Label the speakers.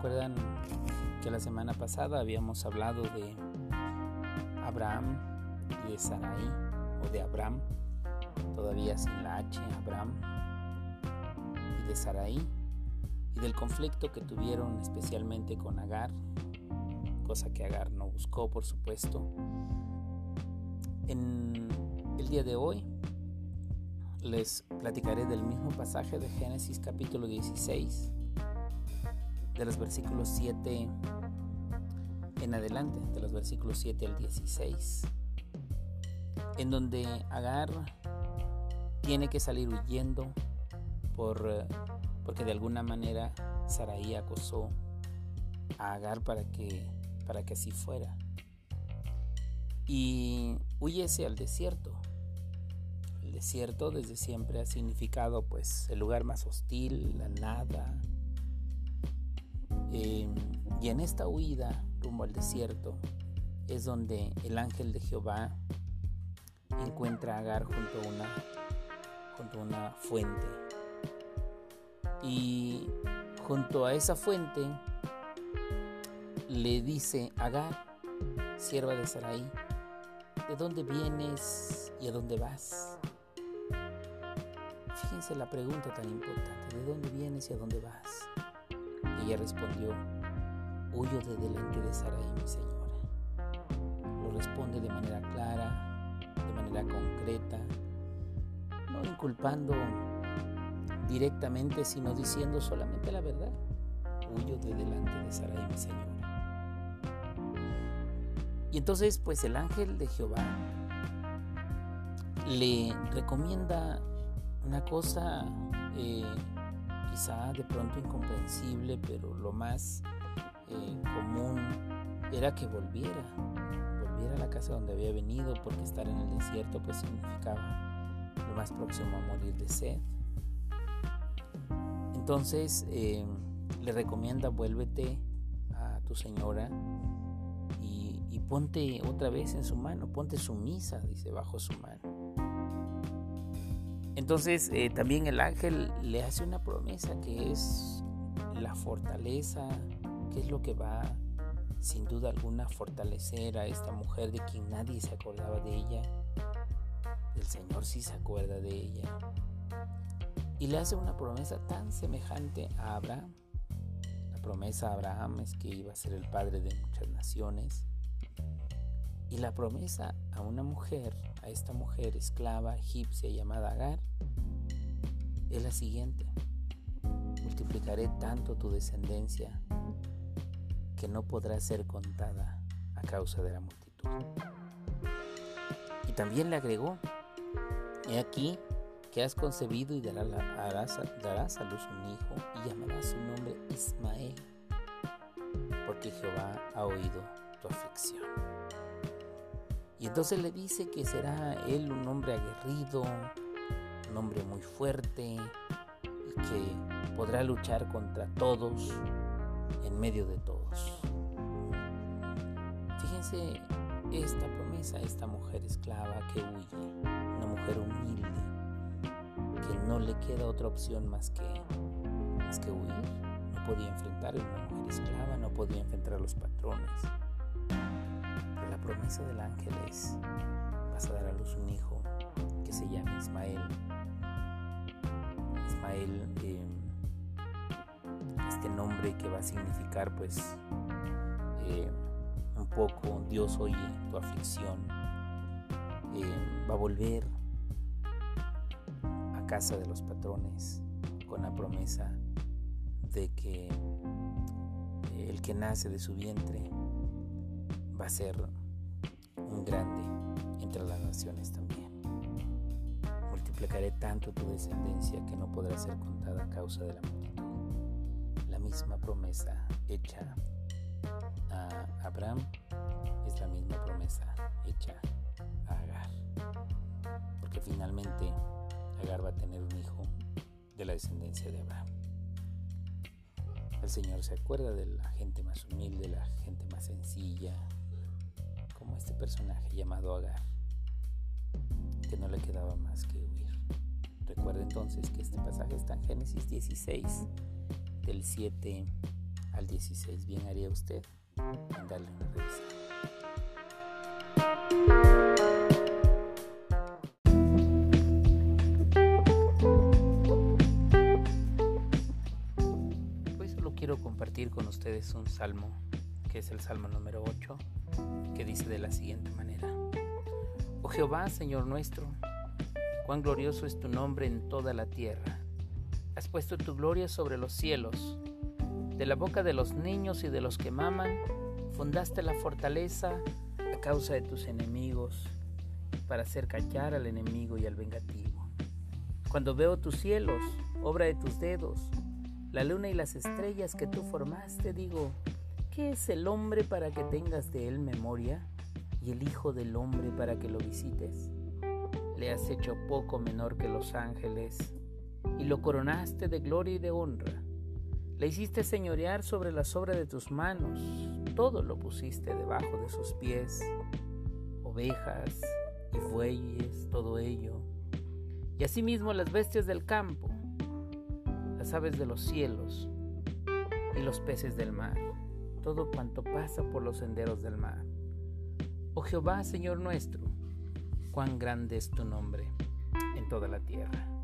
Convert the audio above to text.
Speaker 1: recuerdan que la semana pasada habíamos hablado de Abraham y de Sarai, o de Abraham, todavía sin la H, Abraham, y de Sarai, y del conflicto que tuvieron especialmente con Agar, cosa que Agar no buscó, por supuesto. En el día de hoy les platicaré del mismo pasaje de Génesis capítulo 16, de los versículos 7 en adelante, de los versículos 7 al 16, en donde Agar tiene que salir huyendo por, porque de alguna manera Saraí acosó a Agar para que, para que así fuera. Y huyese al desierto desierto desde siempre ha significado pues el lugar más hostil, la nada. Em, y en esta huida rumbo al desierto es donde el ángel de Jehová encuentra a Agar junto a una, junto a una fuente. Y junto a esa fuente le dice, Agar, sierva de Sarai, ¿de dónde vienes y a dónde vas? Fíjense la pregunta tan importante, ¿de dónde vienes y a dónde vas? Respondió, huyo de delante de Sarai, mi señora. Lo responde de manera clara, de manera concreta, no inculpando directamente, sino diciendo solamente la verdad. Huyo de delante de Sarai, mi señora. Y entonces, pues el ángel de Jehová le recomienda una cosa eh, de pronto incomprensible, pero lo más eh, común era que volviera, volviera a la casa donde había venido, porque estar en el desierto pues significaba lo más próximo a morir de sed. Entonces eh, le recomienda vuélvete a tu señora y, y ponte otra vez en su mano, ponte sumisa, dice, bajo su mano. Entonces eh, también el ángel le hace una promesa que es la fortaleza, que es lo que va sin duda alguna a fortalecer a esta mujer de quien nadie se acordaba de ella. El Señor sí se acuerda de ella. Y le hace una promesa tan semejante a Abraham. La promesa a Abraham es que iba a ser el padre de muchas naciones. Y la promesa a una mujer, a esta mujer esclava egipcia llamada Agar, es la siguiente. Multiplicaré tanto tu descendencia que no podrá ser contada a causa de la multitud. Y también le agregó, he aquí que has concebido y darás, a luz un hijo y llamarás su nombre Ismael, porque Jehová ha oído tu aflicción. Y entonces le dice que será él un hombre aguerrido, un hombre muy fuerte y que podrá luchar contra todos en medio de todos. Fíjense esta promesa, esta mujer esclava que huye, una mujer humilde, que no le queda otra opción más que, más que huir. No podía enfrentar a una mujer esclava, no podía enfrentar a los patrones promesa del ángel es, vas a dar a luz un hijo que se llama Ismael. Ismael, eh, este nombre que va a significar pues eh, un poco Dios oye tu aflicción, eh, va a volver a casa de los patrones con la promesa de que el que nace de su vientre va a ser grande entre las naciones también. Multiplicaré tanto tu descendencia que no podrá ser contada a causa de la multitud. La misma promesa hecha a Abraham es la misma promesa hecha a Agar. Porque finalmente Agar va a tener un hijo de la descendencia de Abraham. El Señor se acuerda de la gente más humilde, la gente más sencilla, este personaje llamado Agar, que no le quedaba más que huir. Recuerda entonces que este pasaje está en Génesis 16, del 7 al 16. Bien haría usted en darle una solo quiero compartir con ustedes un salmo, que es el salmo número 8, que dice de la siguiente manera. Oh Jehová, Señor nuestro, cuán glorioso es tu nombre en toda la tierra. Has puesto tu gloria sobre los cielos. De la boca de los niños y de los que maman, fundaste la fortaleza a causa de tus enemigos, para hacer callar al enemigo y al vengativo. Cuando veo tus cielos, obra de tus dedos, la luna y las estrellas que tú formaste, digo, ¿qué es el hombre para que tengas de él memoria? y el Hijo del Hombre para que lo visites. Le has hecho poco menor que los ángeles y lo coronaste de gloria y de honra. Le hiciste señorear sobre las obras de tus manos, todo lo pusiste debajo de sus pies, ovejas y bueyes, todo ello, y asimismo las bestias del campo, las aves de los cielos y los peces del mar, todo cuanto pasa por los senderos del mar. Oh Jehová, Señor nuestro, cuán grande es tu nombre en toda la tierra.